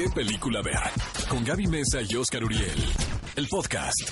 ¿Qué película ver? Con Gaby Mesa y Oscar Uriel. El podcast.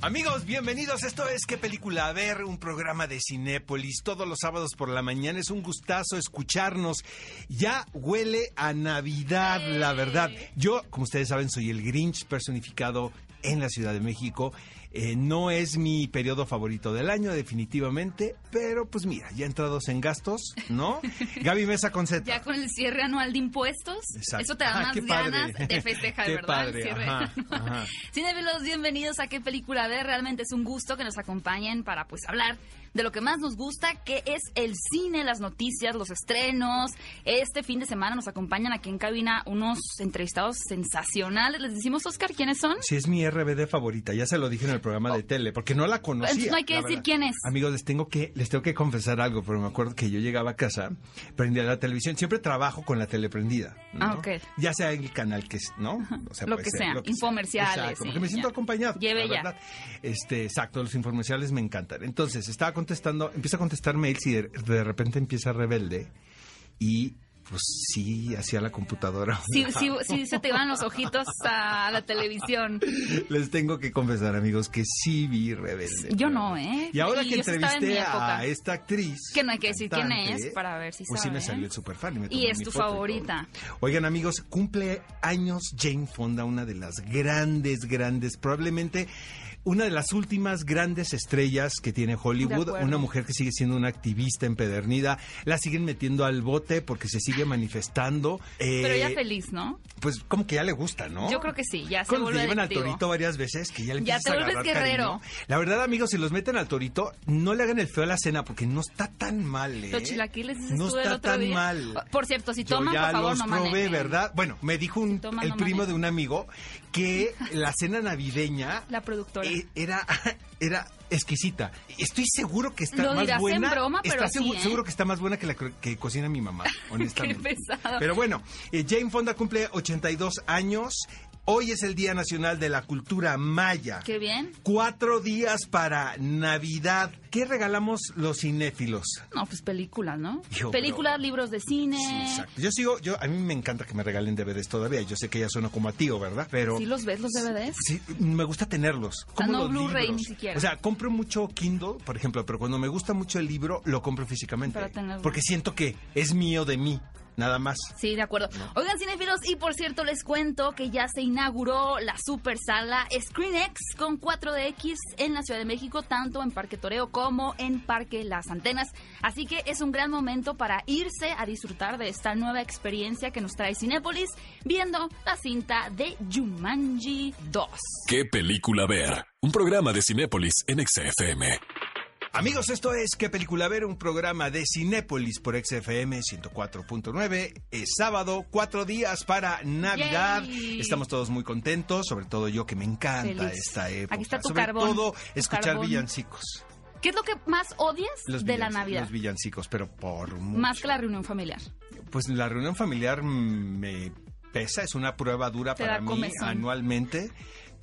Amigos, bienvenidos. Esto es ¿Qué película? A ver, un programa de Cinépolis todos los sábados por la mañana. Es un gustazo escucharnos. Ya huele a Navidad, la verdad. Yo, como ustedes saben, soy el Grinch personificado en la Ciudad de México. Eh, no es mi periodo favorito del año, definitivamente, pero pues mira, ya entrados en gastos, ¿no? Gaby Mesa con Z. Ya con el cierre anual de impuestos. Exacto. Eso te da Ah, más ganas de festejar, Qué ¿verdad? padre, El cierre. ajá, ajá. Cinefilos, bienvenidos a qué película ver. Realmente es un gusto que nos acompañen para pues hablar de lo que más nos gusta, que es el cine, las noticias, los estrenos. Este fin de semana nos acompañan aquí en cabina unos entrevistados sensacionales. Les decimos, Oscar, ¿quiénes son? Sí, es mi RBD favorita, ya se lo dije en el programa de tele, porque no la conocía. Entonces no hay que decir verdad. quién es. Amigos, les tengo que les tengo que confesar algo, pero me acuerdo que yo llegaba a casa, prendía la televisión, siempre trabajo con la tele prendida. ¿no? Ah, ok. Ya sea el canal que es, ¿no? O sea, Lo que ser, sea, infomerciales, Exacto, sí, porque me siento ya. acompañado. Lleve ya. Este, exacto, los infomerciales me encantan. Entonces, estaba contestando, empieza a contestar mails y de, de repente empieza rebelde y pues sí, hacía la computadora. Sí, sí, sí, se te van los ojitos a la televisión. Les tengo que confesar, amigos, que sí vi Rebelde. Yo no, ¿eh? Y ahora Y que en entrevisté a esta actriz. Que no hay que decir quién es para ver si Pues sí me sabe. salió el superfan. Y, me Y es mi tu foto favorita. Oigan, amigos, cumple años Jane Fonda, una de las grandes, grandes, probablemente una de las últimas grandes estrellas que tiene Hollywood, una mujer que sigue siendo una activista empedernida, la siguen metiendo al bote porque se sigue manifestando. Eh, Pero ya feliz, ¿no? Pues como que ya le gusta, ¿no? Yo creo que sí, ya se Cuando vuelve llevan al torito varias veces, que ya le Ya te a vuelves guerrero. cariño. La verdad, amigos, si los meten al torito, no le hagan el feo a la cena porque no está tan mal, ¿eh? Los chilaquiles dices No el está otro tan día. mal. Por cierto, si Yo toman, ya por favor, los no probé, manejen. ¿verdad? Bueno, me dijo un- Si toman, el no primo manejen. de un amigo que la cena navideña La productora. eh, era, era exquisita. Estoy seguro que está Lo más dirás en buena. broma, pero está sí, seguro, ¿eh? seguro que está más buena que la que cocina mi mamá, honestamente. pesado. Pero bueno, eh, Jane Fonda cumple 82 años. Hoy es el Día Nacional de la Cultura Maya. Qué bien. Cuatro días para Navidad. ¿Qué regalamos los cinéfilos? No, pues películas, ¿no? Yo, películas, pero- libros de cine. Sí, exacto. Yo sigo, yo a mí me encanta que me regalen DVDs todavía. Yo sé que ya suena como a tío, ¿verdad? Pero ¿Sí los ves, los DVDs? Sí, me gusta tenerlos. Como no Blu-ray ni siquiera. O sea, compro mucho Kindle, por ejemplo, pero cuando me gusta mucho el libro, lo compro físicamente. Para tenerlo. Porque siento que es mío de mí, nada más. Sí, de acuerdo. Oigan, cinefilos, y por cierto, les cuento que ya se inauguró la super sala ScreenX con 4DX en la Ciudad de México, tanto en Parque Toreo como en Parque Las Antenas. Así que es un gran momento para irse a disfrutar de esta nueva experiencia que nos trae Cinépolis, viendo la cinta de Jumanji 2. ¿Qué película ver? Un programa de Cinépolis en XFM. Amigos, esto es ¿Qué película ver? Un programa de Cinépolis por XFM 104.9. Es sábado, cuatro días para Navidad. Yay. Estamos todos muy contentos, sobre todo yo que me encanta Feliz. esta época. Aquí está tu sobre carbón, todo escuchar carbón. villancicos. ¿Qué es lo que más odias Los de la Navidad? Los villancicos, pero por mucho. Más que la reunión familiar. Pues la reunión familiar me pesa, es una prueba dura Te para mí comezón. anualmente.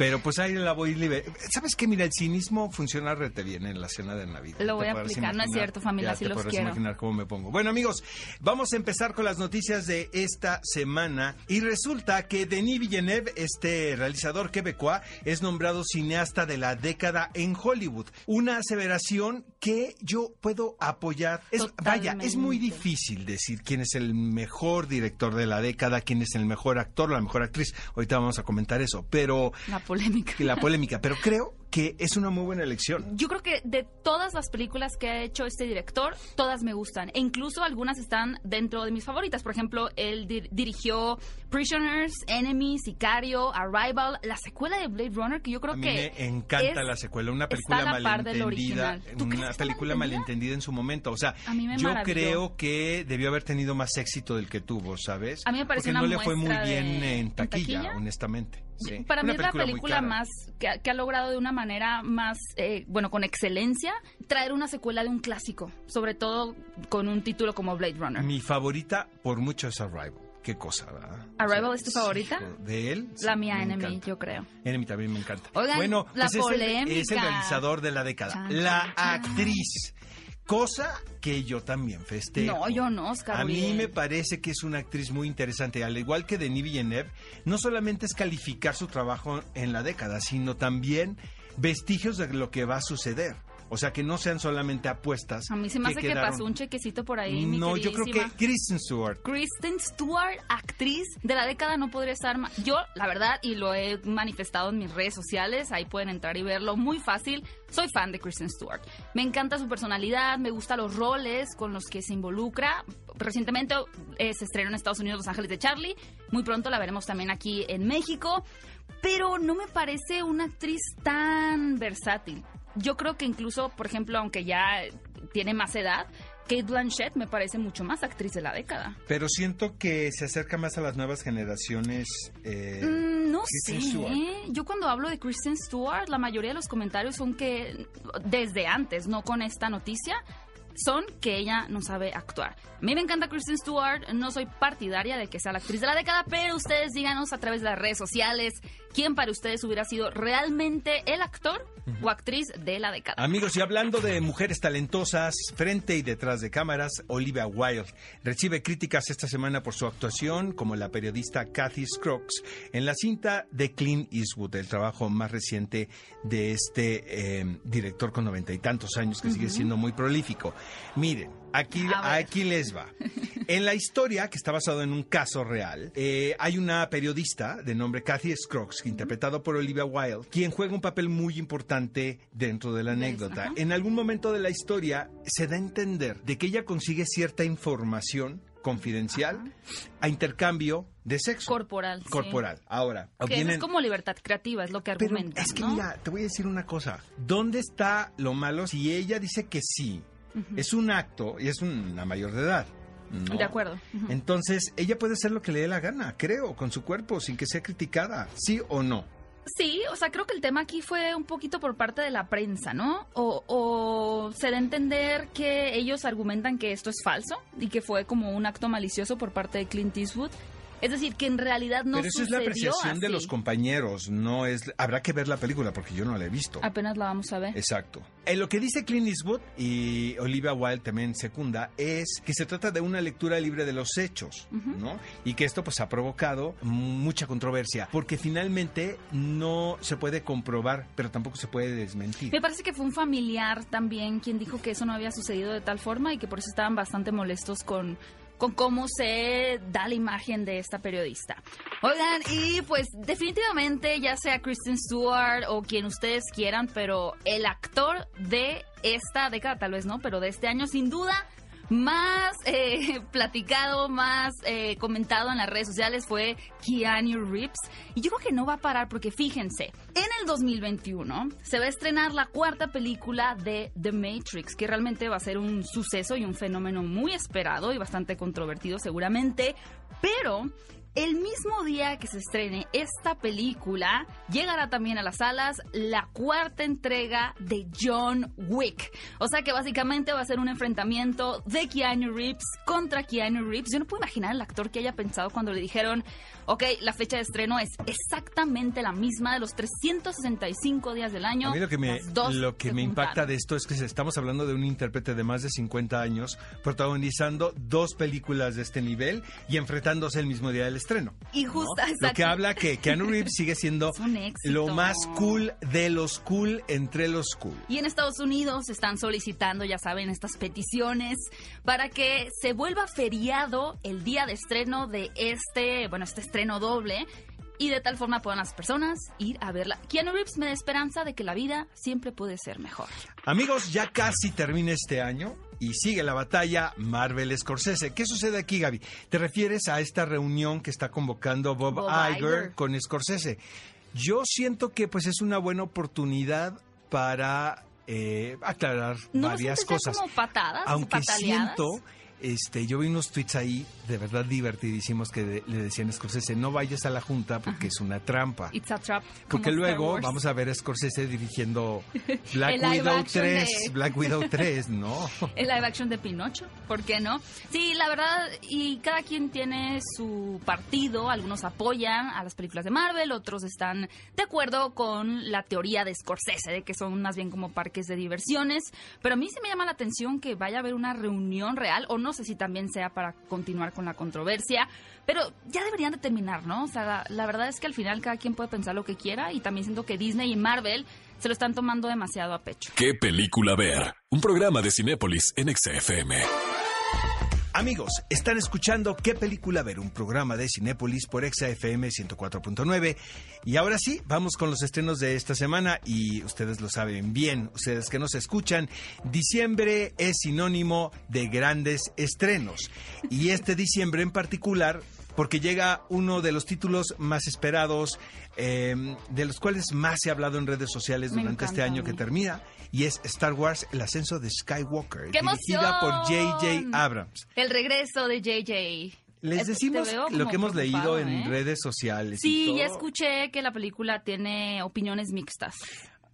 Pero pues ahí la voy libre. ¿Sabes qué? Mira, el cinismo funciona rete bien en la cena de Navidad. Lo voy a aplicar, no es cierto, familia, ya sí te los quiero. imaginar cómo me pongo. Bueno, amigos, vamos a empezar con las noticias de esta semana. Y resulta que Denis Villeneuve, este realizador quebecois, es nombrado cineasta de la década en Hollywood. Una aseveración que yo puedo apoyar. Es, vaya, es muy difícil decir quién es el mejor director de la década, quién es el mejor actor la mejor actriz. Ahorita vamos a comentar eso, pero La polémica. la polémica, pero creo que es una muy buena elección. Yo creo que de todas las películas que ha hecho este director, todas me gustan. E incluso algunas están dentro de mis favoritas. Por ejemplo, él dir- dirigió Prisoners, Enemy, Sicario, Arrival, la secuela de Blade Runner, que yo creo A mí que. me encanta es- la secuela, una película malentendida, original. ¿Tú crees que una película malentendida? en su momento. O sea, A mí me yo maravilló. creo que debió haber tenido más éxito del que tuvo, ¿sabes? A mí me pareció Porque no una le fue muy bien de- en ¿en taquilla, taquilla? honestamente. Sí. Para Una mí es la película más que ha, que ha logrado de una manera más, eh, bueno, con excelencia, traer una secuela de un clásico, sobre todo con un título como Blade Runner. Mi favorita por mucho es Arrival. Qué cosa, ¿verdad? ¿Arrival es tu favorita? ¿De él? La Sí, mía, Enemy, encanta. yo creo. Enemy también me encanta. Oigan, bueno, la pues es el- es el, polémica. realizador de la década. Chan, la chan. actriz Cosa que yo también festejo. No, yo no, Oscar. A mí me parece que es una actriz muy interesante. Al igual que Denis Villeneuve, no solamente es calificar su trabajo en la década, sino también vestigios de lo que va a suceder. O sea, que no sean solamente apuestas. A mí se me hace que quedaron- pasó un chequecito por ahí, mi No, yo creo que. Kristen Stewart. Kristen Stewart, actriz de la década, no podría estar más. Yo, la verdad, y lo he manifestado en mis redes sociales, ahí pueden entrar y verlo, muy fácil. Soy fan de Kristen Stewart. Me encanta su personalidad, me gustan los roles con los que se involucra. Recientemente eh, se estrenó en Estados Unidos Los Ángeles de Charlie. Muy pronto la veremos también aquí en México. Pero no me parece una actriz tan versátil. Yo creo que incluso, por ejemplo, aunque ya tiene más edad, Kate Blanchett me parece mucho más actriz de la década. Pero siento que se acerca más a las nuevas generaciones. eh, Mm, no Kristen sé. Stewart. Yo cuando hablo de Kristen Stewart, la mayoría de los comentarios son que desde antes, no con esta noticia, son que ella no sabe actuar. A mí me encanta Kristen Stewart, no soy partidaria de que sea la actriz de la década, pero ustedes díganos a través de las redes sociales quién para ustedes hubiera sido realmente el actor o actriz de la década. Amigos, y hablando de mujeres talentosas, frente y detrás de cámaras, Olivia Wilde recibe críticas esta semana por su actuación como la periodista Kathy Scruggs en la cinta de Clint Eastwood, el trabajo más reciente de este eh, director con noventa y tantos años que sigue siendo muy prolífico. Miren, aquí, aquí les va. En la historia, que está basado en un caso real, eh, hay una periodista de nombre Kathy Scruggs, interpretado por Olivia Wilde, quien juega un papel muy importante dentro de la anécdota. ajá. En algún momento de la historia se da a entender de que ella consigue cierta información confidencial a intercambio de sexo Corporal. sí. corporal. Ahora, Que eso obtienen- es como libertad creativa, es lo que pero argumentan, es que ¿no? mira, te voy a decir una cosa. ¿Dónde está lo malo si ella dice que sí? Es un acto y es una mayor de edad. ¿no? De acuerdo. Entonces, ella puede hacer lo que le dé la gana, creo, con su cuerpo, sin que sea criticada, sí o no. Sí, o sea, creo que el tema aquí fue un poquito por parte de la prensa, ¿no? O, o se da a entender que ellos argumentan que esto es falso y que fue como un acto malicioso por parte de Clint Eastwood. Es decir, que en realidad no Pero eso es la apreciación de los compañeros, no es... Habrá que ver la película porque yo no la he visto. Apenas la vamos a ver. Exacto. En lo que dice Clint Eastwood y Olivia Wilde también secunda es que se trata de una lectura libre de los hechos, ¿no? Y que esto pues ha provocado mucha controversia porque finalmente no se puede comprobar, pero tampoco se puede desmentir. Me parece que fue un familiar también quien dijo que eso no había sucedido de tal forma y que por eso estaban bastante molestos con, con cómo se da la imagen de esta periodista. Oigan, y pues definitivamente ya sea Kristen Stewart o quien ustedes quieran, pero el actor de esta década, tal vez no, pero de este año sin duda más eh, platicado, más eh, comentado en las redes sociales fue Keanu Reeves. Y yo creo que no va a parar porque fíjense, en el 2021 se va a estrenar la cuarta película de The Matrix, que realmente va a ser un suceso y un fenómeno muy esperado y bastante controvertido seguramente, pero... El mismo día que se estrene esta película, llegará también a las salas la cuarta entrega de John Wick. O sea que básicamente va a ser un enfrentamiento de Keanu Reeves contra Keanu Reeves. Yo no puedo imaginar al actor que haya pensado cuando le dijeron, ok, la fecha de estreno es exactamente la misma de los 365 días del año. A mí lo que me, lo que me impacta de esto es que estamos hablando de un intérprete de más de 50 años protagonizando dos películas de este nivel y enfrentándose el mismo día del estreno. Y justo, Lo que habla que Keanu Reeves sigue siendo lo más cool de los cool entre los cool. Y en Estados Unidos están solicitando, ya saben, estas peticiones para que se vuelva feriado el día de estreno de este, bueno, este estreno doble. Y de tal forma puedan las personas ir a verla. Keanu Reeves me da esperanza de que la vida siempre puede ser mejor. Amigos, ya casi termina este año y sigue la batalla Marvel Scorsese. ¿Qué sucede aquí, Gaby? ¿Te refieres a esta reunión que está convocando Bob, Bob Iger, Iger. con Scorsese? Yo siento que pues es una buena oportunidad para eh, aclarar ¿No lo varias cosas. como patadas, Aunque pataleadas? siento este, yo vi unos tweets ahí de verdad divertidísimos que de- le decían a Scorsese, no vayas a la junta porque es una trampa. It's a trap. Porque luego vamos a ver a Scorsese dirigiendo Black Widow action 3, de- Black Widow 3, ¿no? El live action de Pinocho, ¿por qué no? Sí, la verdad, y cada quien tiene su partido, algunos apoyan a las películas de Marvel, otros están de acuerdo con la teoría de Scorsese, de que son más bien como parques de diversiones, pero a mí sí me llama la atención que vaya a haber una reunión real, o no sé si también sea para continuar con la controversia, pero ya deberían de terminar, ¿no? O sea, la, la verdad es que al final cada quien puede pensar lo que quiera, y también siento que Disney y Marvel se lo están tomando demasiado a pecho. ¿Qué película ver? Un programa de Cinépolis en XFM. Amigos, están escuchando ¿Qué película ver? Un programa de Cinépolis por ExaFM 104.9. Y ahora sí, vamos con los estrenos de esta semana y ustedes lo saben bien, ustedes que nos escuchan, diciembre es sinónimo de grandes estrenos. Y este diciembre en particular, porque llega uno de los títulos más esperados, eh, de los cuales más se ha hablado en redes sociales Me durante este encanta año que termina, y es Star Wars, el ascenso de Skywalker, ¡Qué dirigida por! J.J. Abrams. El regreso de JJ. Les Es- decimos lo que hemos leído en ¿eh? redes sociales. y Sí, todo. ya escuché que la película tiene opiniones mixtas.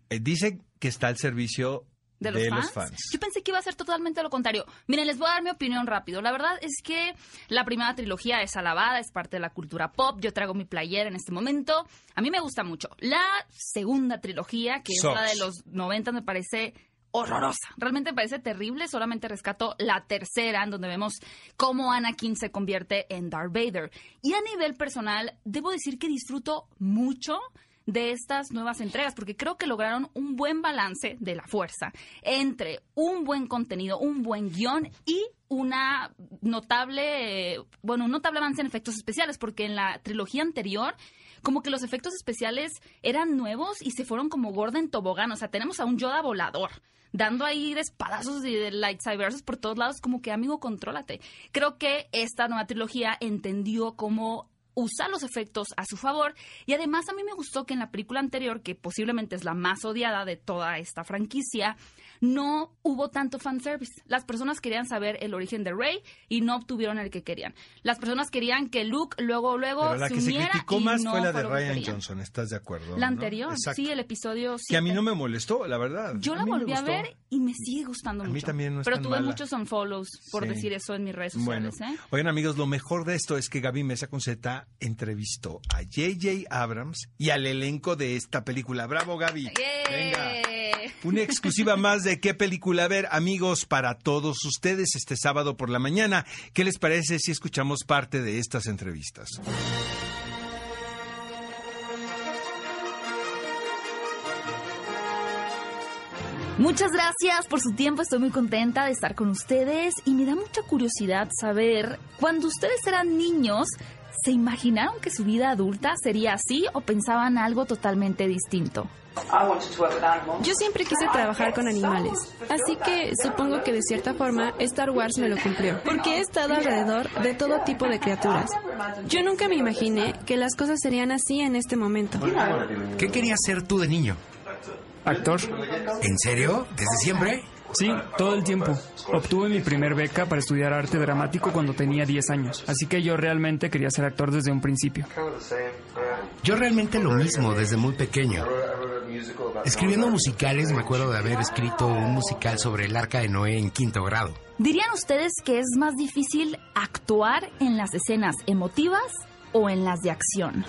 Eh, dice que está al servicio ¿De los, fans? Yo pensé que iba a ser totalmente lo contrario. Miren, les voy a dar mi opinión rápido. La verdad es que la primera trilogía es alabada, es parte de la cultura pop. Yo traigo mi playera en este momento. A mí me gusta mucho. La segunda trilogía, que es la de los 90, me parece horrorosa. Realmente me parece terrible. Solamente rescato la tercera, en donde vemos cómo Anakin se convierte en Darth Vader. Y a nivel personal, debo decir que disfruto mucho de estas nuevas entregas, porque creo que lograron un buen balance de la fuerza entre un buen contenido, un buen guion y una notable, bueno, un notable avance en efectos especiales, porque en la trilogía anterior como que los efectos especiales eran nuevos y se fueron como gorda en tobogán. O sea, tenemos a un Yoda volador dando ahí de espadazos y de lightsabers por todos lados, como que amigo, contrólate. Creo que esta nueva trilogía entendió cómo usar los efectos a su favor. Y además a mí me gustó que en la película anterior, que posiblemente es la más odiada de toda esta franquicia, no hubo tanto fanservice. Las personas querían saber el origen de Rey y no obtuvieron el que querían. Las personas querían que Luke luego luego Pero la se que se uniera criticó y más no fue la de Ryan. Johnson, ¿estás de acuerdo? La anterior, sí, el episodio Que a mí 7. no me molestó, la verdad. Yo la A volví a ver y me sigue gustando A mí mucho. también no es Pero tan tuve mala. muchos unfollows por Sí. decir eso en mis redes Bueno, sociales. ¿eh? oigan amigos, lo mejor de esto es que Gaby Mesa con Z entrevistó a J.J. Abrams y al elenco de esta película. ¡Bravo, Gaby! Venga. Una exclusiva más de qué película ver, amigos, para todos ustedes este sábado por la mañana. ¿Qué les parece si escuchamos parte de estas entrevistas? Muchas gracias por su tiempo, estoy muy contenta de estar con ustedes y me da mucha curiosidad saber, cuando ustedes eran niños, ¿se imaginaron que su vida adulta sería así o pensaban algo totalmente distinto? Yo siempre quise trabajar con animales, así que supongo que de cierta forma Star Wars me lo cumplió, porque he estado alrededor de todo tipo de criaturas. Yo nunca me imaginé que las cosas serían así en este momento. ¿Qué querías ser tú de niño? Actor. ¿En serio? ¿Desde siempre? Sí, todo el tiempo. Obtuve mi primer beca para estudiar arte dramático cuando tenía 10 años, así que yo realmente quería ser actor desde un principio. Yo realmente lo mismo desde muy pequeño. Escribiendo musicales me acuerdo de haber escrito un musical sobre el arca de Noé en quinto grado. ¿Dirían ustedes que es más difícil actuar en las escenas emotivas o en las de acción?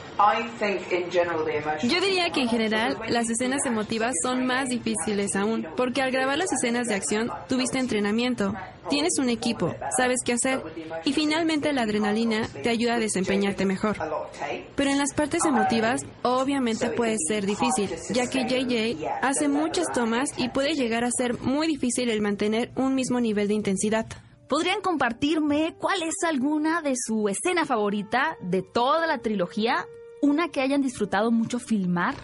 Yo diría que en general las escenas emotivas son más difíciles aún, porque al grabar las escenas de acción tuviste entrenamiento, tienes un equipo, sabes qué hacer y finalmente la adrenalina te ayuda a desempeñarte mejor. Pero en las partes emotivas obviamente puede ser difícil, ya que JJ hace muchas tomas y puede llegar a ser muy difícil el mantener un mismo nivel de intensidad. ¿Podrían compartirme cuál es alguna de su escena favorita de toda la trilogía? Una que hayan disfrutado mucho filmar.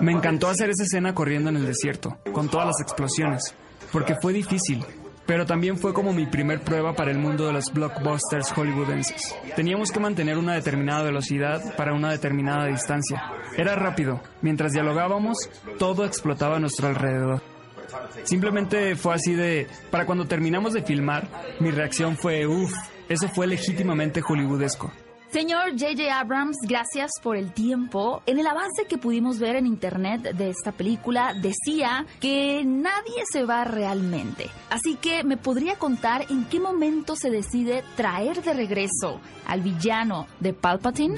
Me encantó hacer esa escena corriendo en el desierto, con todas las explosiones, porque fue difícil, pero también fue como mi primer prueba para el mundo de los blockbusters hollywoodenses. Teníamos que mantener una determinada velocidad para una determinada distancia. Era rápido. Mientras dialogábamos, todo explotaba a nuestro alrededor. Simplemente fue así de... Para cuando terminamos de filmar, mi reacción fue, uff, eso fue legítimamente hollywoodesco. Señor J.J. Abrams, gracias por el tiempo. En el avance que pudimos ver en internet de esta película, decía que nadie se va realmente. Así que, ¿me podría contar en qué momento se decide traer de regreso al villano de Palpatine?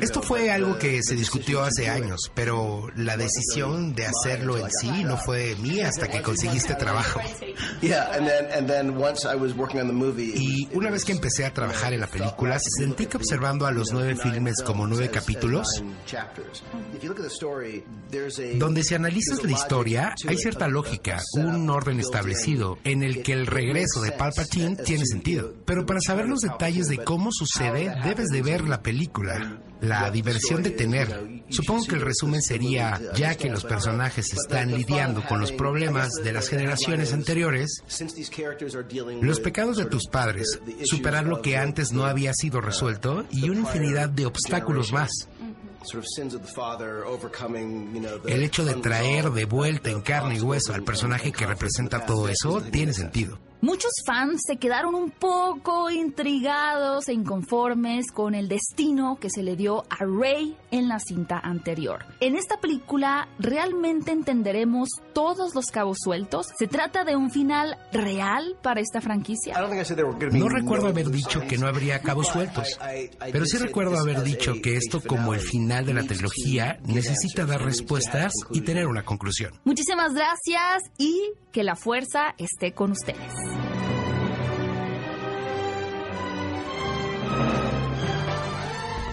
Esto fue algo que se discutió hace años, pero la decisión de hacerlo en sí no fue mía hasta que conseguiste trabajo. Y una vez que empecé a trabajar en la película, sentí que observando a los nueve filmes como nueve capítulos, donde si analizas la historia, hay cierta lógica, un orden establecido, en el que el regreso de Palpatine tiene sentido. Pero para saber los detalles de cómo sucede, debes de ver la película la diversión de tener. Supongo que el resumen sería, ya que los personajes están lidiando con los problemas de las generaciones anteriores, los pecados de tus padres, superar lo que antes no había sido resuelto y una infinidad de obstáculos más. El hecho de traer de vuelta en carne y hueso al personaje que representa todo eso tiene sentido. Muchos fans se quedaron un poco intrigados e inconformes con el destino que se le dio a Rey en la cinta anterior. En esta película realmente entenderemos todos los cabos sueltos. ¿Se trata de un final real para esta franquicia? No recuerdo haber dicho que no habría cabos sueltos, pero sí recuerdo haber dicho que esto como el final de la trilogía necesita dar respuestas y tener una conclusión. Muchísimas gracias y que la fuerza esté con ustedes.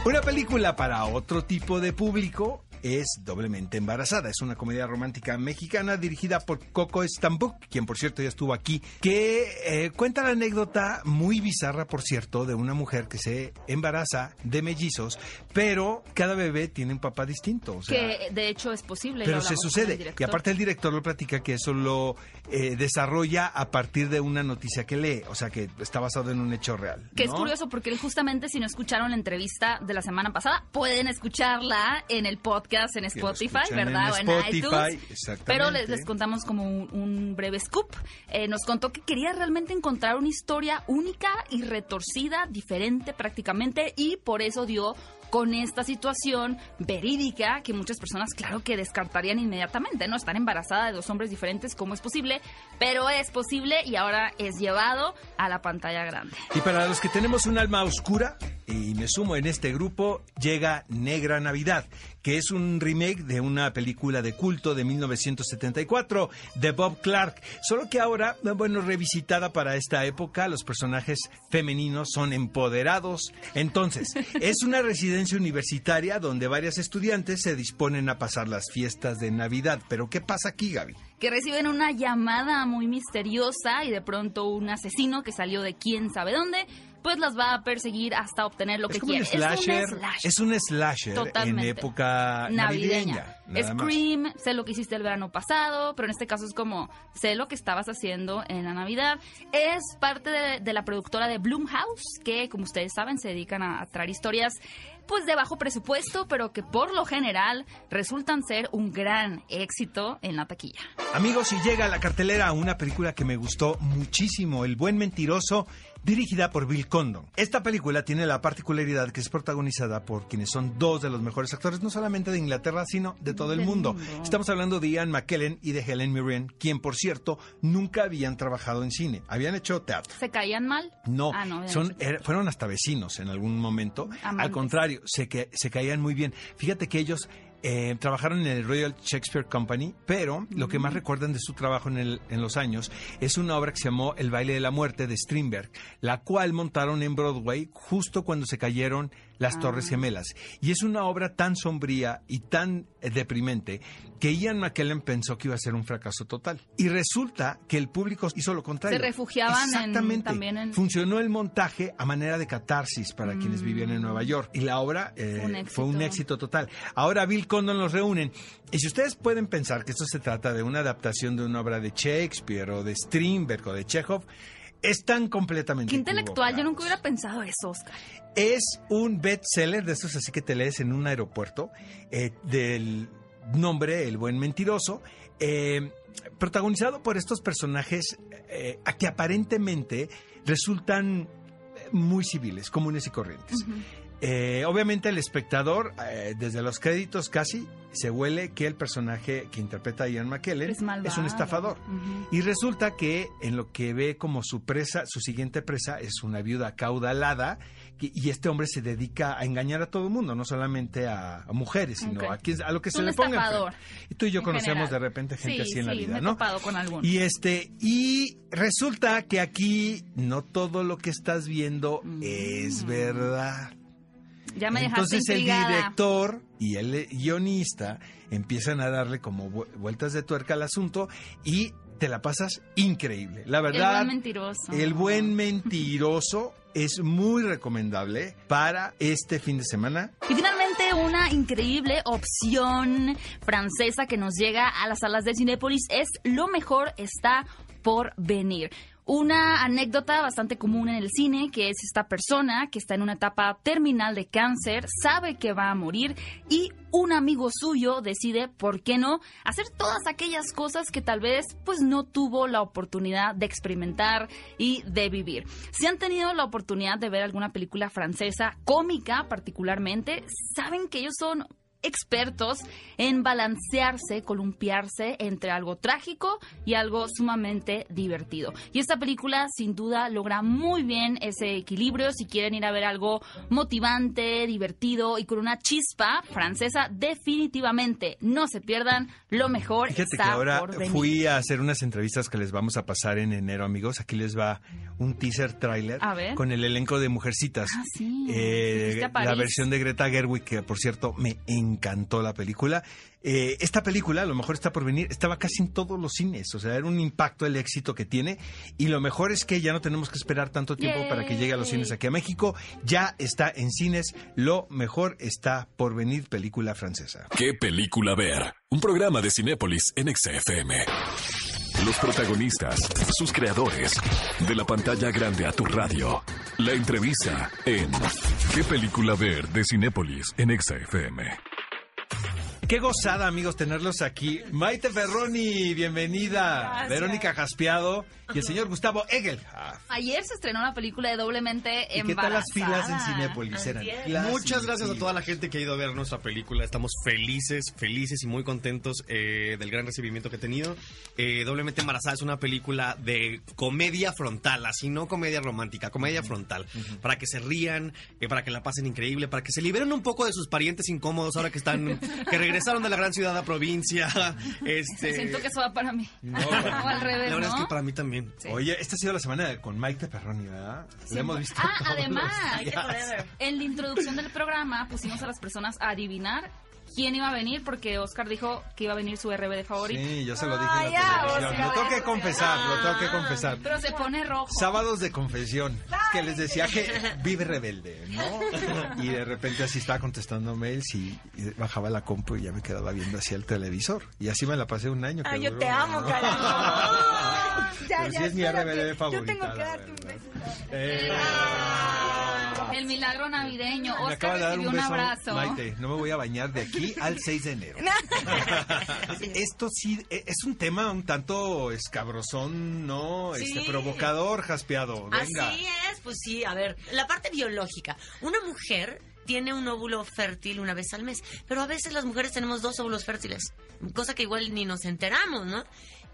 Una película para otro tipo de público es Doblemente Embarazada. Es una comedia romántica mexicana dirigida por Coco Stambuk, quien por cierto ya estuvo aquí, que eh, cuenta la anécdota muy bizarra, por cierto, de una mujer que se embaraza de mellizos, pero cada bebé tiene un papá distinto. que de hecho es posible. Pero se sucede. Y aparte el director lo platica que eso lo eh, desarrolla a partir de una noticia que lee, o sea que está basado en un hecho real. Que es curioso porque justamente si no escucharon la entrevista de la semana pasada, pueden escucharla en el podcast en Spotify, ¿verdad? En o en iTunes. Pero les, contamos como un, breve scoop. Eh, nos contó que quería realmente encontrar una historia única y retorcida, diferente prácticamente, y por eso dio con esta situación verídica que muchas personas, claro que descartarían inmediatamente, ¿no? Estar embarazada de dos hombres diferentes, ¿cómo es posible? Pero es posible y ahora es llevado a la pantalla grande. Y para los que tenemos un alma oscura, y me sumo en este grupo, llega Negra Navidad, que es un remake de una película de culto de 1974 de Bob Clark, solo que ahora, bueno, revisitada para esta época, los personajes femeninos son empoderados. Entonces, es una residencia universitaria donde varias estudiantes se disponen a pasar las fiestas de Navidad. Pero ¿qué pasa aquí, Gaby? que reciben una llamada muy misteriosa y de pronto un asesino que salió de quién sabe dónde pues las va a perseguir hasta obtener lo que quiere. es un slasher, es un slasher en época navideña. Scream, sé lo que hiciste el verano pasado, pero en este caso es como sé lo que estabas haciendo en la Navidad. Es parte de, la productora de Bloomhouse, que como ustedes saben se dedican a, a traer historias pues de bajo presupuesto, pero que por lo general resultan ser un gran éxito en la taquilla. Amigos, si llega a la cartelera una película que me gustó muchísimo, El buen mentiroso dirigida por Bill Condon. Esta película tiene la particularidad que es protagonizada por quienes son dos de los mejores actores, no solamente de Inglaterra, sino de todo el mundo. Estamos hablando de Ian McKellen y de Helen Mirren, quien, por cierto, nunca habían trabajado en cine, habían hecho teatro. ¿Se caían mal? No, ah, son, fueron hasta vecinos en algún momento. Al contrario, se, que, se caían muy bien. Fíjate que ellos eh, trabajaron en el Royal Shakespeare Company, pero lo que más recuerdan de su trabajo en, el, en, los años es una obra que se llamó El baile de la muerte de Strindberg, la cual montaron en Broadway justo cuando se cayeron las ah. Torres Gemelas. Y es una obra tan sombría y tan eh, deprimente que Ian McKellen pensó que iba a ser un fracaso total. Y resulta que el público hizo lo contrario. Se refugiaban Exactamente. también en... Funcionó el montaje a manera de catarsis para quienes vivían en Nueva York. Y la obra eh, fue, un éxito total. Ahora Bill Condon los reúnen. Y si ustedes pueden pensar que esto se trata de una adaptación de una obra de Shakespeare o de Strindberg o de Chekhov, están completamente. Qué intelectual, yo nunca hubiera pensado eso, Oscar. Es un bestseller de estos así que te lees en un aeropuerto, eh, del nombre El Buen Mentiroso. eh, protagonizado por estos personajes eh, a que aparentemente resultan muy civiles, comunes y corrientes. Eh, obviamente el espectador, eh, desde los créditos casi, se huele que el personaje que interpreta a Ian McKellen Es un estafador. Y resulta que en lo que ve como su presa, su siguiente presa es una viuda caudalada y, y este hombre se dedica a engañar a todo el mundo, no solamente a, a mujeres, sino a, a lo que se un le ponga. Y tú y yo en conocemos general. de repente gente Sí, así en la vida, me he ¿no? con. Y este, y resulta que aquí no todo lo que estás viendo es verdad. Ya me dejaste Entonces el director y el guionista empiezan a darle como vu- vueltas de tuerca al asunto y te la pasas increíble. La El verdad, buen mentiroso. el buen mentiroso es muy recomendable para este fin de semana. Y finalmente una increíble opción francesa que nos llega a las salas de Cinépolis es Lo mejor está por venir. Una anécdota bastante común en el cine, que es esta persona que está en una etapa terminal de cáncer, sabe que va a morir y un amigo suyo decide, ¿por qué no?, hacer todas aquellas cosas que tal vez pues no tuvo la oportunidad de experimentar y de vivir. Si han tenido la oportunidad de ver alguna película francesa, cómica particularmente, saben que ellos son expertos en balancearse, columpiarse entre algo trágico y algo sumamente divertido. Y esta película sin duda logra muy bien ese equilibrio. Si quieren ir a ver algo motivante, divertido y con una chispa francesa, definitivamente no se pierdan. Lo mejor Fíjate que está ahora por venir. fui a hacer unas entrevistas que les vamos a pasar en enero, amigos. Aquí les va un teaser trailer con el elenco de Mujercitas. Ah, sí. Eh, la versión de Greta Gerwig, que por cierto me encantó la película. Eh, esta película, a lo mejor está por venir, estaba casi en todos los cines, o sea, era un impacto el éxito que tiene. Y lo mejor es que ya no tenemos que esperar tanto tiempo para que llegue a los cines aquí a México. Ya está en cines, lo mejor está por venir, película francesa. ¿Qué película ver? Un programa de Cinépolis en XFM. Los protagonistas, sus creadores, de la pantalla grande a tu radio. La entrevista en ¿Qué película ver? de Cinépolis en XFM. Qué gozada, amigos, tenerlos aquí. Maite Ferroni, bienvenida. Gracias. Verónica Jaspeado y el señor Gustavo Egel. Ayer se estrenó una película de Doblemente ¿Y qué tal las filas en Embarazada. Cinépolis? Eran. Muchas gracias a toda la gente que ha ido a ver nuestra película. Estamos felices, felices y muy contentos eh, del gran recibimiento que ha tenido. Eh, Doblemente Embarazada es una película de comedia frontal, así no comedia romántica, comedia frontal. Para que se rían, eh, para que la pasen increíble, para que se liberen un poco de sus parientes incómodos ahora que están, que regresaron de la gran ciudad a provincia. Este, Siento que eso va para mí. No, o al revés, la verdad ¿no? es que para mí también. Oye, esta ha sido la semana de- con Maite Ferroni, ¿verdad? La hemos visto. Ah, todos además, los días. en la introducción del programa pusimos a las personas a adivinar quién iba a venir porque Oscar dijo que iba a venir su RBD favorito. Sí, yo se lo dije Ah, en la ya, televisión. Oscar, Lo tengo que confesar, lo tengo que confesar. Pero se pone rojo. Sábados de confesión, que les decía que vive rebelde, ¿no? Y de repente así estaba contestando mails y, y bajaba la compu y ya me quedaba viendo hacia el televisor. Y así me la pasé un año. que Ay, yo duró, te amo, ¿no? carajo. Pero sí es mi. RBD favorita. Yo tengo que darte un beso. Eh, El milagro navideño. me acaba Oscar de dar un abrazo. Maite. No me voy a bañar de aquí al 6 de enero. Esto sí eh, es un tema un tanto escabrosón, ¿no? Sí. Este provocador, jaspeado. Venga. Así es, pues sí, a ver, la parte biológica. Una mujer tiene un óvulo fértil una vez al mes, pero a veces las mujeres tenemos dos óvulos fértiles, cosa que igual ni nos enteramos, ¿no?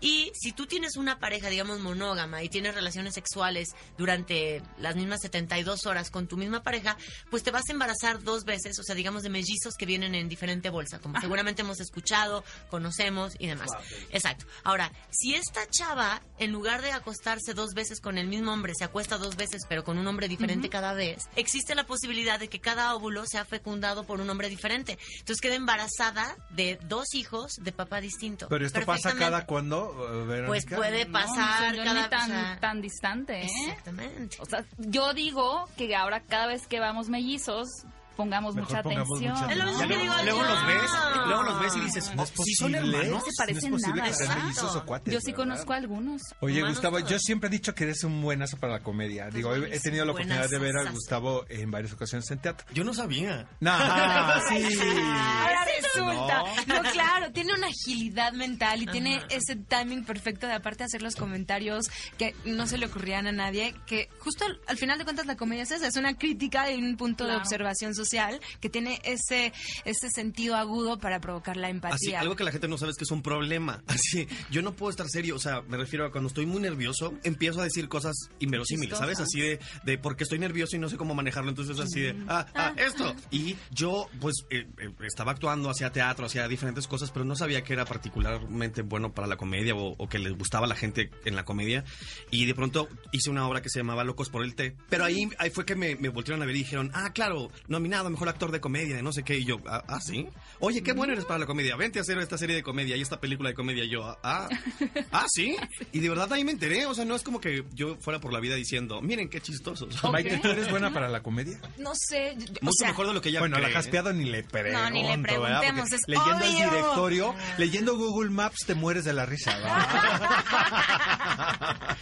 Y si tú tienes una pareja, digamos, monógama y tienes relaciones sexuales durante las mismas 72 horas con tu misma pareja, pues te vas a embarazar dos veces, o sea, digamos, de mellizos que vienen en diferente bolsa, como seguramente hemos escuchado, conocemos y demás. Exacto. Ahora, si esta chava, en lugar de acostarse dos veces con el mismo hombre, se acuesta dos veces, pero con un hombre diferente cada vez, existe la posibilidad de que cada óvulo sea fecundado por un hombre diferente. Entonces queda embarazada de dos hijos de papá distinto. Pero esto pasa cada cuando, Verónica? Pues puede No, pasar no, cada tan, o sea, tan distante, ¿eh? Exactamente. O sea, yo digo que ahora cada vez que vamos mellizos, pongamos Mejor mucha pongamos atención. mucha Es lo mismo Ya que luego, los ves, luego los ves y dices, No es "Oh, sí son posible, hermanos. No se parecen no nada. que sean Exacto. mellizos o cuates, Yo sí ¿verdad? conozco a algunos. Oye, Humanos Gustavo, todos. yo siempre he dicho que eres un buenazo para la comedia. Digo, he- tenido la oportunidad de ver a. Gustavo en varias ocasiones en teatro. Yo no sabía. Nah, sí. Ahora resulta. No. claro, tiene una agilidad mental y tiene ese timing perfecto de aparte hacer los comentarios que no se le ocurrían a nadie, que justo al, al final de cuentas la comedia es esa, es una crítica y un punto de observación social que tiene ese ese sentido agudo para provocar la Así, empatía. algo que la gente no sabe es que es un problema. Así, yo no puedo estar serio. O sea, me refiero a cuando estoy muy nervioso, empiezo a decir cosas inverosímiles, ¿sabes? Así de, de porque estoy nervioso y no sé cómo manejarlo. Entonces, así de, ah, ah, esto. Y yo, pues, eh, eh, estaba actuando, hacía teatro, hacía diferentes cosas, pero no sabía que era particularmente bueno para la comedia o, o que les gustaba a la gente en la comedia. Y de pronto hice una obra que se llamaba Locos por el Té. Pero ahí, ahí fue que me, me voltearon a ver y dijeron, ah, claro, nominado a mejor actor de comedia, de no sé qué. Y yo, ah, ah, sí. Oye, qué bueno eres para la comedia. Vente a hacer esta serie de comedia y esta película de comedia. Y yo, ah, ah, sí. Y de verdad ahí me enteré. O sea, no es como que yo fuera por la vida diciendo, miren qué chistosos. Maite, ¿tú eres buena para la comedia? no sé, yo- o Mucho sea, mejor de lo que ella bueno, cree. la jaspeado ni le pregunto, No, ni le. Es leyendo el directorio, leyendo Google Maps, te mueres de la risa, ¿verdad?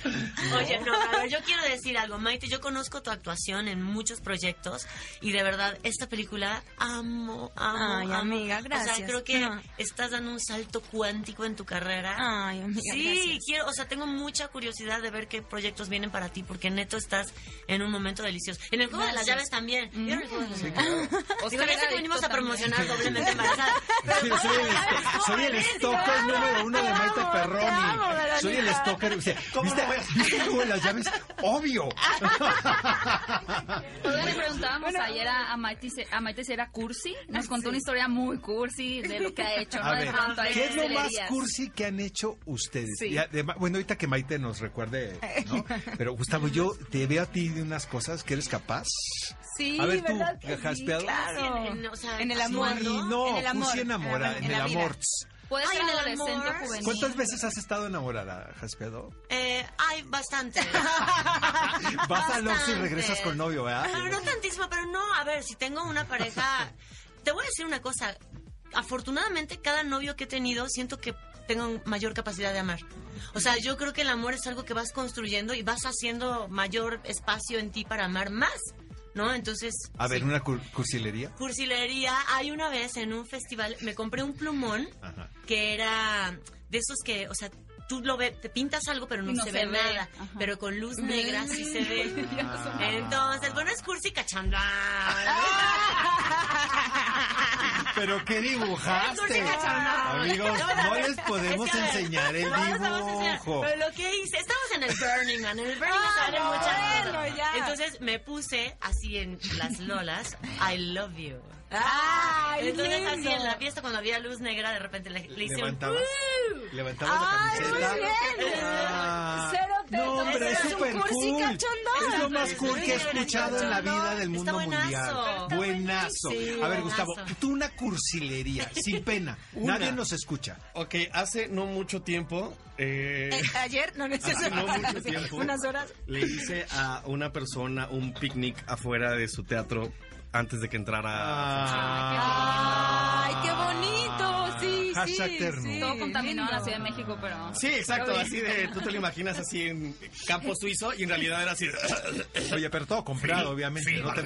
Oye, no, a ver, yo quiero decir algo, Maite, yo conozco tu actuación en muchos proyectos y de verdad, esta película amo, amo, Ay, amo. amiga, O sea, gracias. creo que No. estás dando un salto cuántico en tu carrera. Ay, amiga, Sí, gracias. quiero, o sea, tengo mucha curiosidad de ver qué proyectos vienen para ti, porque neto estás en un momento delicioso. En el juego de las llaves también. ¿Vieron el juego de las llaves? Digo, ya sé que venimos a promocionar doblemente embarazada. pero Sí, el soy el, soy el stalker número uno de Maite Perroni. soy el stalker. o sea, ¿Cómo ¿Viste, no ¿viste las llaves? Obvio. Le preguntábamos ayer a, Maite, si- a Maite si era cursi. Nos contó una historia muy cursi de lo que ha hecho, ¿no? A ver, ¿qué es lo más cursi que han hecho ustedes? Sí. Y además- bueno, ahorita que Maite nos recuerde, ¿no? Pero Gustavo, yo te veo a ti de unas cosas que eres capaz. Sí, A ver, tú, ¿verdad que sí? Claro. En- en- o sea, en el amor. No, en el amor. enamora, en el amor. Puede ser en el adolescente amor. o juvenil. ¿Cuántas veces has estado enamorada, Jaspeado? Eh, ay, bastante. Vas al Oxxo y regresas con novio, ¿verdad? Pero no tantísimo, pero no, a ver, si tengo una pareja, te voy a decir una cosa. Afortunadamente, cada novio que he tenido, siento que tengo mayor capacidad de amar. O sea, yo creo que el amor es algo que vas construyendo y vas haciendo mayor espacio en ti para amar más, ¿no? Entonces... A ver, una cur- cursilería. Cursilería, hay una vez en un festival, me compré un plumón Ajá. que era de esos que, o sea, tú lo ves, te pintas algo pero no, se, se ve, ve. nada, Ajá. pero con luz negra sí se ve. Ah. Entonces, bueno, es cursi cachanda. ¿Pero qué dibujaste? Amigos, no les podemos Es que, enseñar el vamos, vamos a enseñar. dibujo. Pero lo que hice, estamos en el Burning Man, en el Burning Man Ah, salen muchas bueno, cosas. ya. Entonces me puse así en las lolas, I love you. Ay, Entonces así lindo. en la fiesta cuando había luz negra de repente le, le hice un Levantabas, levantabas Ay, la muy camiseta. bien. Ah, Cero teto, no, hombre, pero es es súper cool. cachondón. Es lo más cool que he escuchado en la vida del Está mundo buenazo. mundial. Buenazo. A ver. Gustavo, tú una cursilería, sin pena. Nadie nos escucha. Ok, hace no mucho tiempo... eh, Eh, ayer no necesito Hace no mucho tiempo. unas horas. Le hice a una persona un picnic afuera de su teatro antes de que entrara. Ah. Ay, qué bonito. Sí, Hashtag sí, terno. sí. Todo contaminado en la. Ciudad de México, pero... Sí, exacto, así de, tú te lo imaginas así en campo suizo y en realidad era así. Oye, pero todo comprado, Sí, obviamente. sí, no, te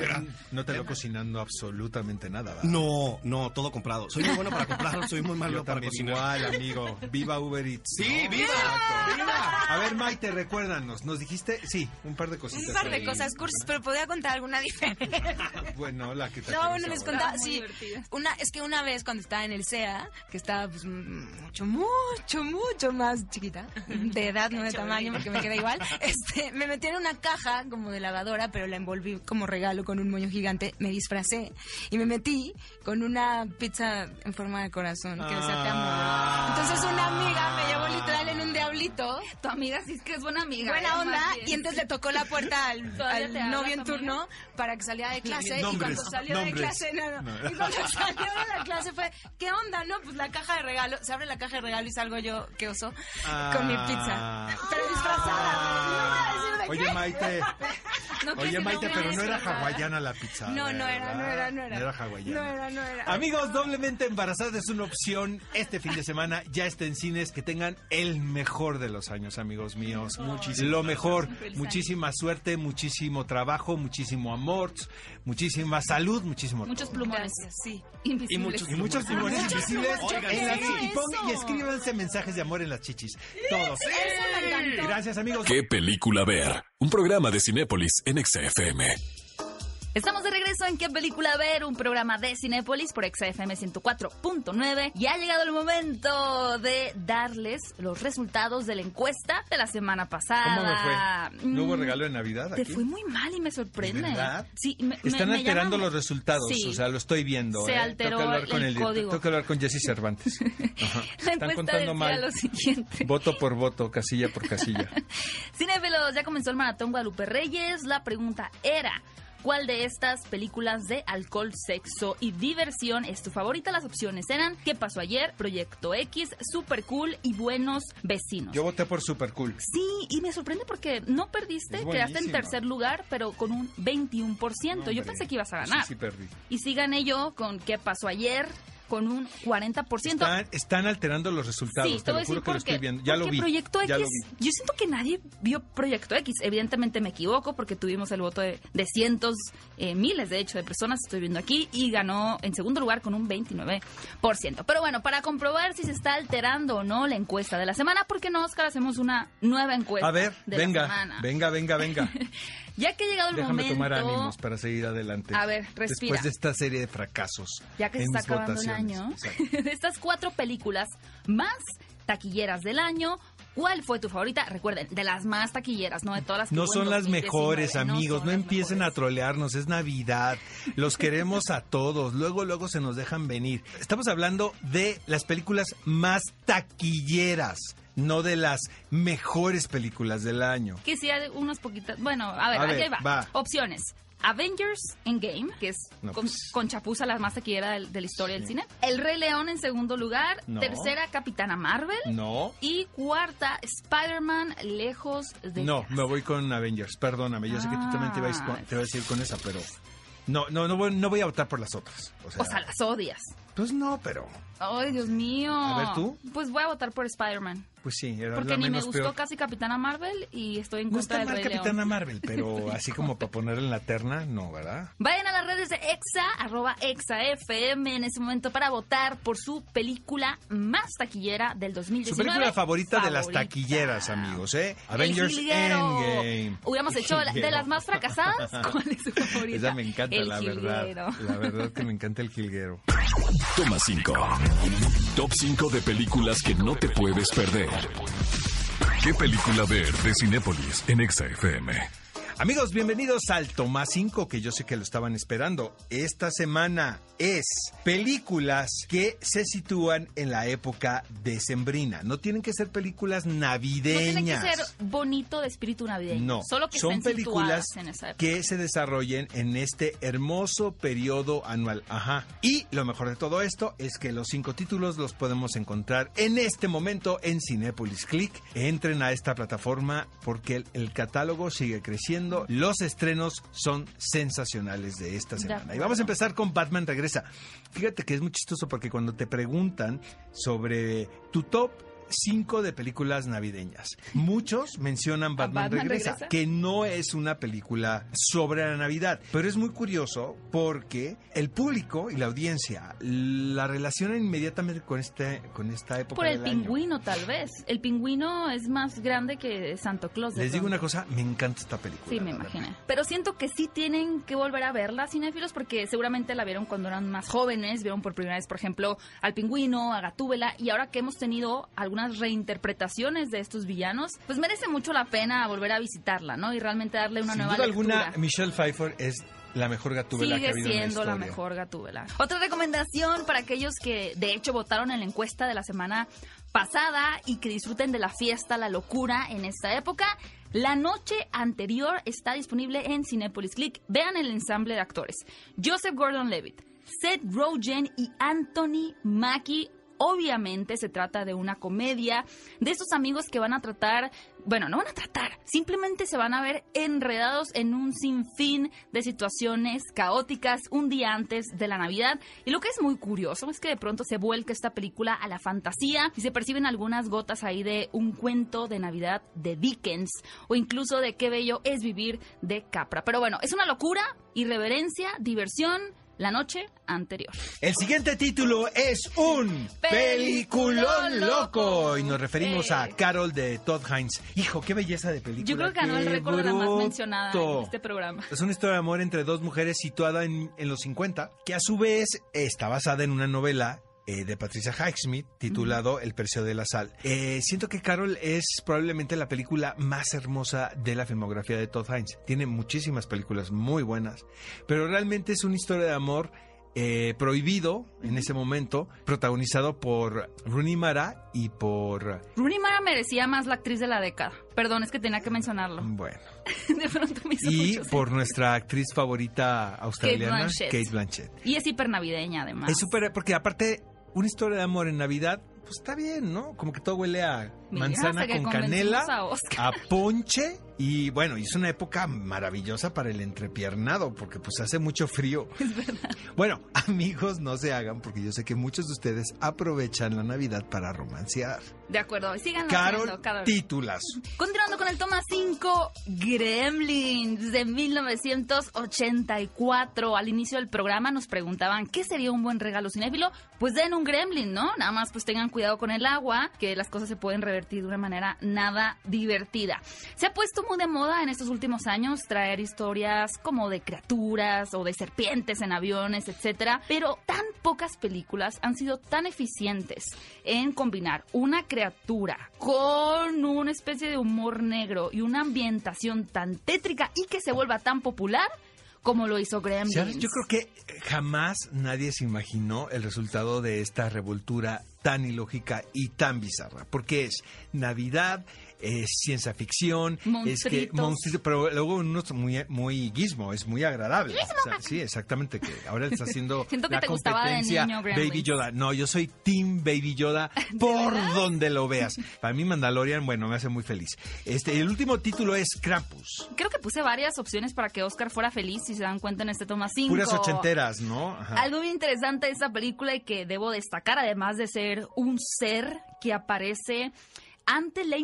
no te lo cocinando absolutamente nada, ¿verdad? No, no, todo comprado. Soy muy bueno para comprar, soy muy malo Yo para cocinar. igual, amigo. Viva Uber Eats. Sí, ¿no? viva, viva. A ver, Maite, recuérdanos. Nos dijiste, sí, un par de cositas. Un par de ahí. cosas cursis, pero podía contar alguna diferente. Bueno, la que te No, bueno, les contaba, sí. divertida. Una, es que una vez cuando estaba en el SEA, que estaba pues mucho, mucho, mucho más chiquita, de edad, no de tamaño, porque me queda igual, este, me metí en una caja como de lavadora, pero la envolví como regalo con un moño gigante, me disfracé y me metí con una pizza en forma de corazón que decía te amo. Ah. Entonces una amiga me llevó literal en un diablito Diablito. Tu amiga sí es que es buena amiga. Buena ¿eh? onda, Más bien. y entonces le tocó la puerta al, ¿Todavía al novio en tu amiga? turno para que saliera de clase. Nombres, y cuando salió nombres. de clase, no, no. No. Y cuando salió de la clase fue, ¿qué onda? No, pues la caja de regalo. Se abre la caja de regalo y salgo yo, qué oso, con mi pizza. Pero disfrazada. No voy a decir de Oye, qué. Maite. No Oye, Maite, pero no era hawaiana la pizza. No, no era, no era, no era. No era hawaiana. No era, no era. Amigos, doblemente embarazada es una opción este fin de semana. Ya está en cines. Que tengan el mejor de los años, amigos míos. Muchísimo. Lo mejor. Muchísima suerte, muchísimo trabajo, muchísimo amor, muchísima salud, muchísimo Muchos todo. plumones. Gracias, sí. Invisibles. Y muchos- Y muchos plumones invisibles Oigan, en las y, pon- y escríbanse mensajes de amor en las chichis. Todos. Eso me encantó. Gracias, amigos. ¿Qué película ver? Un programa de Cinépolis en XFM. Estamos de regreso en ¿Qué película ver? Un programa de Cinépolis por XFM 104.9 y ha llegado el momento de darles los resultados de la encuesta de la semana pasada. ¿Cómo me fue? ¿No hubo Mm, regalo de Navidad Te aquí? fue muy mal y me sorprende. ¿De verdad? Sí, me, Están me alterando los resultados, Sí. o sea, lo estoy viendo. Se ¿eh? alteró tengo que hablar el con el, director- código. Tengo que hablar con Jesse Cervantes. Ajá. La Están contando mal. lo siguiente. Voto por voto, casilla por casilla. Cinefilos, ya comenzó el maratón Guadalupe Reyes. La pregunta era. ¿Cuál de estas películas de alcohol, sexo y diversión es tu favorita? Las opciones eran ¿Qué pasó ayer? Proyecto X, Super Cool y Buenos Vecinos. Yo voté por Super Cool. Sí, y me sorprende porque no perdiste, quedaste en tercer lugar, pero con un 21%. Yo Hombre, pensé que ibas a sí, ganar. Sí, perdí. Y sí gané yo con ¿Qué pasó ayer? Con un 40%. Están, están alterando los resultados, Sí, te te lo juro que lo estoy viendo. Ya lo Porque vi. Proyecto X, vi. yo siento que nadie vio Proyecto X. Evidentemente me equivoco porque tuvimos el voto de, de cientos, eh, miles de hecho, de personas, estoy viendo aquí, y ganó en segundo lugar con un 29%. Pero bueno, para comprobar si se está alterando o no la encuesta de la semana, ¿por qué no, Oscar, hacemos una nueva encuesta A ver, de la venga, semana? venga, venga, venga. Ya que ha llegado el Déjame momento... tomar ánimos para seguir adelante. A ver, respira. Después de esta serie de fracasos. ya que se está acabando el año, de estas cuatro películas más taquilleras del año, ¿cuál fue tu favorita? Recuerden, de las más taquilleras, no de todas las que No son las 2019, mejores, amigos. No, empiecen a trolearnos. Es Navidad. Los queremos a todos. Luego, luego se nos dejan venir. Estamos hablando de las películas más taquilleras, no de las mejores películas del año. Que sí, hay unas poquitas. Bueno, a ver, A va. va. Opciones. Avengers Endgame, que es No, con, pues. con chapuza la más taquillera del- de, la historia del cine. El Rey León en segundo lugar. No. Tercera, Capitana Marvel. No. Y cuarta, Spider-Man Lejos de No, casa. me voy con Avengers. Perdóname, yo sé que tú también te vas, con- te vas a ir con esa, pero no, no, no voy, no voy a votar por las otras. O sea, O sea, las odias. pues no, pero Ay, Dios mío. A ver, ¿tú? Pues voy a votar por Spider-Man. pues sí, era Porque la ni me gustó peor. casi Capitana Marvel y estoy en contra del Rey Capitana León. Marvel, pero así como para ponerla en la terna, no, ¿verdad? Vayan a las redes de EXA, arroba EXA FM en ese momento para votar por su película más taquillera del 2019. Su película favorita, de las taquilleras, amigos, ¿eh? El Avengers. Endgame. Hubiéramos hecho la- de las más fracasadas. ¿Cuál es su favorita? Esa me encanta, El la Jilguero. verdad. La verdad que me encanta el jilguero. Toma 5. Top 5 de películas que no te puedes perder. ¿Qué película ver de Cinépolis en XFM? Amigos, bienvenidos al Tomás 5, que yo sé que lo estaban esperando. Esta semana es películas que se sitúan en la época decembrina. No tienen que ser películas No navideñas. tiene que ser bonito de espíritu navideño. No, Solo que son estén películas situadas en esa época. que se desarrollen en este hermoso periodo anual. Ajá. Y lo mejor de todo esto es que los cinco títulos los podemos encontrar en este momento en Cinepolis Click. Entren a esta plataforma porque el, el catálogo sigue creciendo. Los estrenos son sensacionales de esta semana. Y vamos a empezar con Batman Regresa. Fíjate que es muy chistoso porque cuando te preguntan sobre tu top 5 de películas navideñas, muchos mencionan Batman, Batman Regresa, Regresa? que no es una película sobre la Navidad, pero es muy curioso porque el público y la audiencia la relacionan inmediatamente con este con esta época Por el del año. pingüino, tal vez. El pingüino es más grande que Santo Claus. Les digo una cosa, me encanta esta película. Sí, me imaginé. Pero siento que sí tienen que volver a verla, cinéfilos, porque seguramente la vieron cuando eran más jóvenes, vieron por primera vez, por ejemplo, al pingüino, a Gatúbela, y ahora que hemos tenido algunas reinterpretaciones de estos villanos, pues merece mucho la pena volver a visitarla, ¿no? Y realmente darle una Sin nueva duda lectura. alguna, Michelle Pfeiffer es la mejor gatúbela que ha Sigue habido en la siendo la, mejor Gatúbela. Otra recomendación para aquellos que de hecho votaron en la encuesta de la semana pasada y que disfruten de la fiesta, la locura en esta época. La noche anterior está disponible en Cinepolis Click. Vean el ensamble de actores. Joseph Gordon-Levitt, Seth Rogen y Anthony Mackie. Obviamente se trata de una comedia de estos amigos que van a tratar, bueno, no van a tratar, simplemente se van a ver enredados en un sinfín de situaciones caóticas un día antes de la Navidad. Y lo que es muy curioso es que de pronto se vuelca esta película a la fantasía y se perciben algunas gotas ahí de un cuento de Navidad de Dickens o incluso de qué bello es vivir de Capra. Pero bueno, es una locura, irreverencia, diversión la noche anterior. El siguiente título es un peliculón loco y nos referimos a Carol de Todd Hines. Hijo, qué belleza de película. Yo creo que ganó el récord de la más mencionada en este programa. Es una historia de amor entre dos mujeres situada en, en los 50, que a su vez está basada en una novela eh, de Patricia Highsmith titulado El precio de la sal. Eh, siento que Carol es probablemente la película más hermosa de la filmografía de Todd Hines. Tiene muchísimas películas muy buenas, pero realmente es una historia de amor eh, prohibido en ese momento, protagonizado por Rooney Mara y por... Rooney Mara merecía más la actriz de la década. Perdón, es que tenía que mencionarlo. Bueno. De pronto me hizo Y mucho por nuestra actriz favorita australiana, Blanchett. Kate Blanchett. Y es hiper navideña, además. Es súper, porque aparte, una historia de amor en Navidad, pues está bien, ¿no? Como que todo huele a manzana con canela, a ponche. Y bueno, es una época maravillosa para el entrepiernado, porque pues hace mucho frío. Bueno, amigos, no se hagan, porque yo sé que muchos de ustedes aprovechan la Navidad para romancear. De acuerdo, síganlo Carol, haciendo, Carol. títulas. Continuando con el toma 5, Gremlins de 1984. Al inicio del programa nos preguntaban qué sería un buen regalo cinéfilo. Pues den un Gremlin, ¿no? Nada más pues tengan cuidado con el agua, que las cosas se pueden de una manera nada divertida. Se ha puesto muy de moda en estos últimos años traer historias como de criaturas o de serpientes en aviones, etcétera, pero tan pocas películas han sido tan eficientes en combinar una criatura con una especie de humor negro y una ambientación tan tétrica y que se vuelva tan popular como lo hizo. ¿Sabes? Yo creo que jamás nadie se imaginó el resultado de esta revoltura tan ilógica y tan bizarra, porque es Navidad, es ciencia ficción, es que monstruitos, pero luego uno es muy, muy guismo, es muy agradable. O sea, sí, exactamente, que ahora está haciendo Siento que la te competencia niño. Baby Yoda. No, yo soy Team Baby Yoda por donde lo veas. Para mí Mandalorian, bueno, me hace muy feliz. Este, el último título es Krampus. Creo que puse varias opciones para que Oscar fuera feliz, si se dan cuenta en este toma 5. Puras ochenteras, ¿no? Ajá. Algo muy interesante de esta película y que debo destacar, además de ser un ser que aparece ante la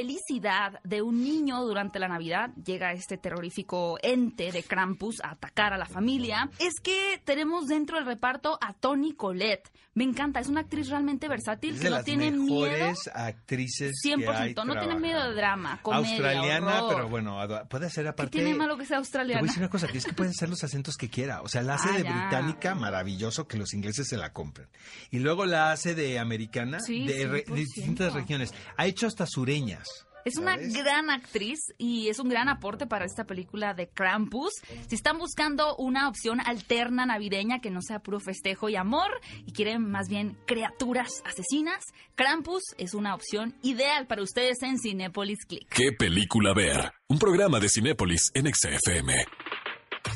infelicidad de un niño durante la Navidad, llega este terrorífico ente de Krampus a atacar a la familia, es que tenemos dentro del reparto a Toni Collette. Me encanta, es una actriz realmente versátil Es que de no las tiene miedo. actrices 100%, que hay no tiene miedo de trabajando. drama, comedia, Australiana, horror. pero bueno, puede ser ¿Qué aparte... tiene malo que sea Te australiana? voy a decir una cosa, que es que pueden ser los acentos que quiera. O sea, la hace Ah, de ya. británica, maravilloso, que los ingleses se la compren. Y luego la hace de americana, Sí, de, re- de 100%. distintas regiones. Ha hecho hasta sureñas. Es una ¿sabes? gran actriz y es un gran aporte para esta película de Krampus. Si están buscando una opción alterna navideña que no sea puro festejo y amor y quieren más bien criaturas asesinas, Krampus es una opción ideal para ustedes en Cinepolis Click. ¿Qué película ver? Un programa de Cinépolis en XFM.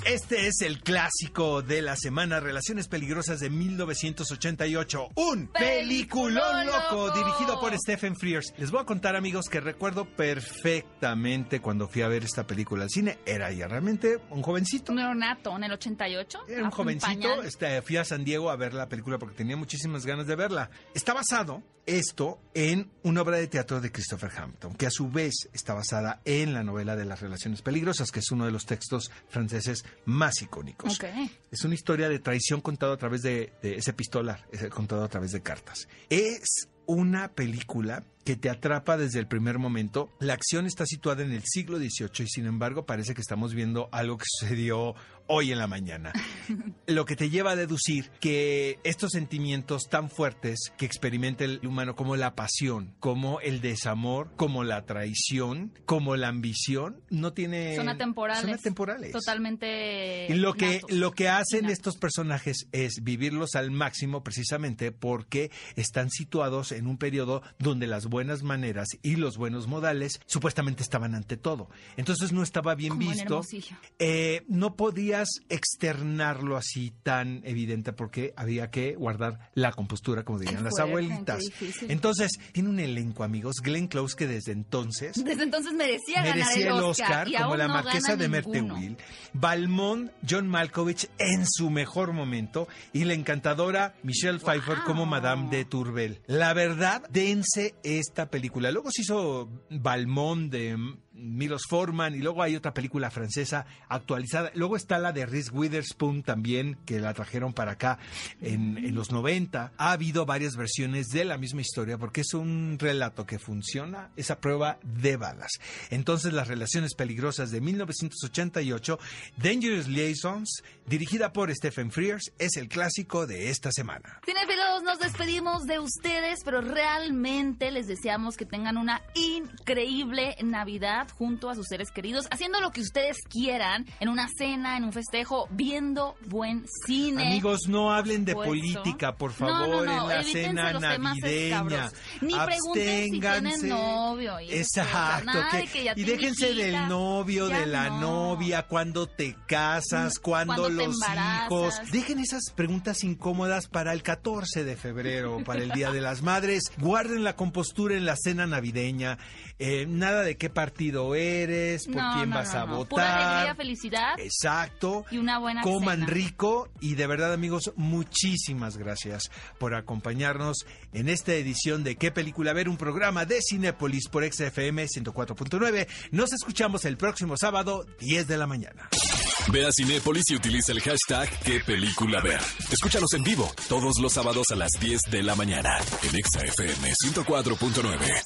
Este es el clásico de la semana, Relaciones Peligrosas de 1988. Un peliculón loco, loco. dirigido por Stephen Frears. Les voy a contar, amigos, que recuerdo perfectamente cuando fui a ver esta película al cine. Era ya realmente un jovencito. Neonato en el 88. Era un jovencito, este, fui a San Diego a ver la película porque tenía muchísimas ganas de verla. Está basado esto en una obra de teatro de Christopher Hampton, que a su vez está basada en la novela de las relaciones peligrosas, que es uno de los textos franceses más icónicos. Es una historia de traición contado a través de, de ese epistolar, es contado a través de cartas. Es una película que te atrapa desde el primer momento. La acción está situada en el siglo XVIII y sin embargo parece que estamos viendo algo que sucedió hoy en la mañana. Lo que te lleva a deducir que estos sentimientos tan fuertes que experimenta el humano como la pasión, como el desamor, como la traición, como la ambición, no tiene... Son atemporales. Son atemporales. Totalmente. Lo que, natos. lo que hacen Natos. estos personajes es vivirlos al máximo precisamente porque están situados en un periodo donde las buenas maneras y los buenos modales supuestamente estaban ante todo. Entonces no estaba bien Como visto. Eh, no podías externarlo así tan evidente porque había que guardar la compostura, como dirían las abuelitas. Entonces, tiene un elenco, amigos. Glenn Close, que desde entonces Desde entonces merecía, el el Oscar, como la no marquesa de. Merteuil, Balmont, John Malkovich en su mejor momento y la encantadora Michelle Pfeiffer como Madame de Tourbel. La verdad, dense esta película. Luego se hizo Balmont de Milos Forman y luego hay otra película francesa actualizada. Luego está la de Reese Witherspoon también, que la trajeron para acá en, los 90. Ha habido varias versiones de la misma historia porque es un relato que funciona, esa prueba de balas. Entonces, Las Relaciones Peligrosas de 1988, Dangerous Liaisons, dirigida por Stephen Frears, es el clásico de esta semana. Cinefilos, nos despedimos de ustedes, pero realmente les deseamos que tengan una increíble Navidad junto a sus seres queridos, haciendo lo que ustedes quieran, en una cena, en un festejo, viendo buen cine. Amigos, no hablen de política, por favor, no, no, en la cena navideña. Ni pregunten si tienen novio y. Exacto. Que- que ya y déjense del novio, de la no. novia, cuando te casas, cuando, Cuando te los hijos. Dejen esas preguntas incómodas para el 14 de febrero, para el Día de las Madres. Guarden la compostura en la cena navideña. Eh, nada de qué partido eres, por No, quién no, vas no, a no. votar. Pura alegría, felicidad Exacto. y una buena Coman cena. rico y de verdad amigos, muchísimas gracias por acompañarnos en esta edición de ¿Qué película ver? Un programa de Cinépolis por XFM 104.9. Nos escuchamos el próximo sábado, 10 de la mañana. Ve a Cinépolis y utiliza el hashtag qué película ver. Escúchanos en vivo todos los sábados a las 10 de la mañana en Exa FM 104.9.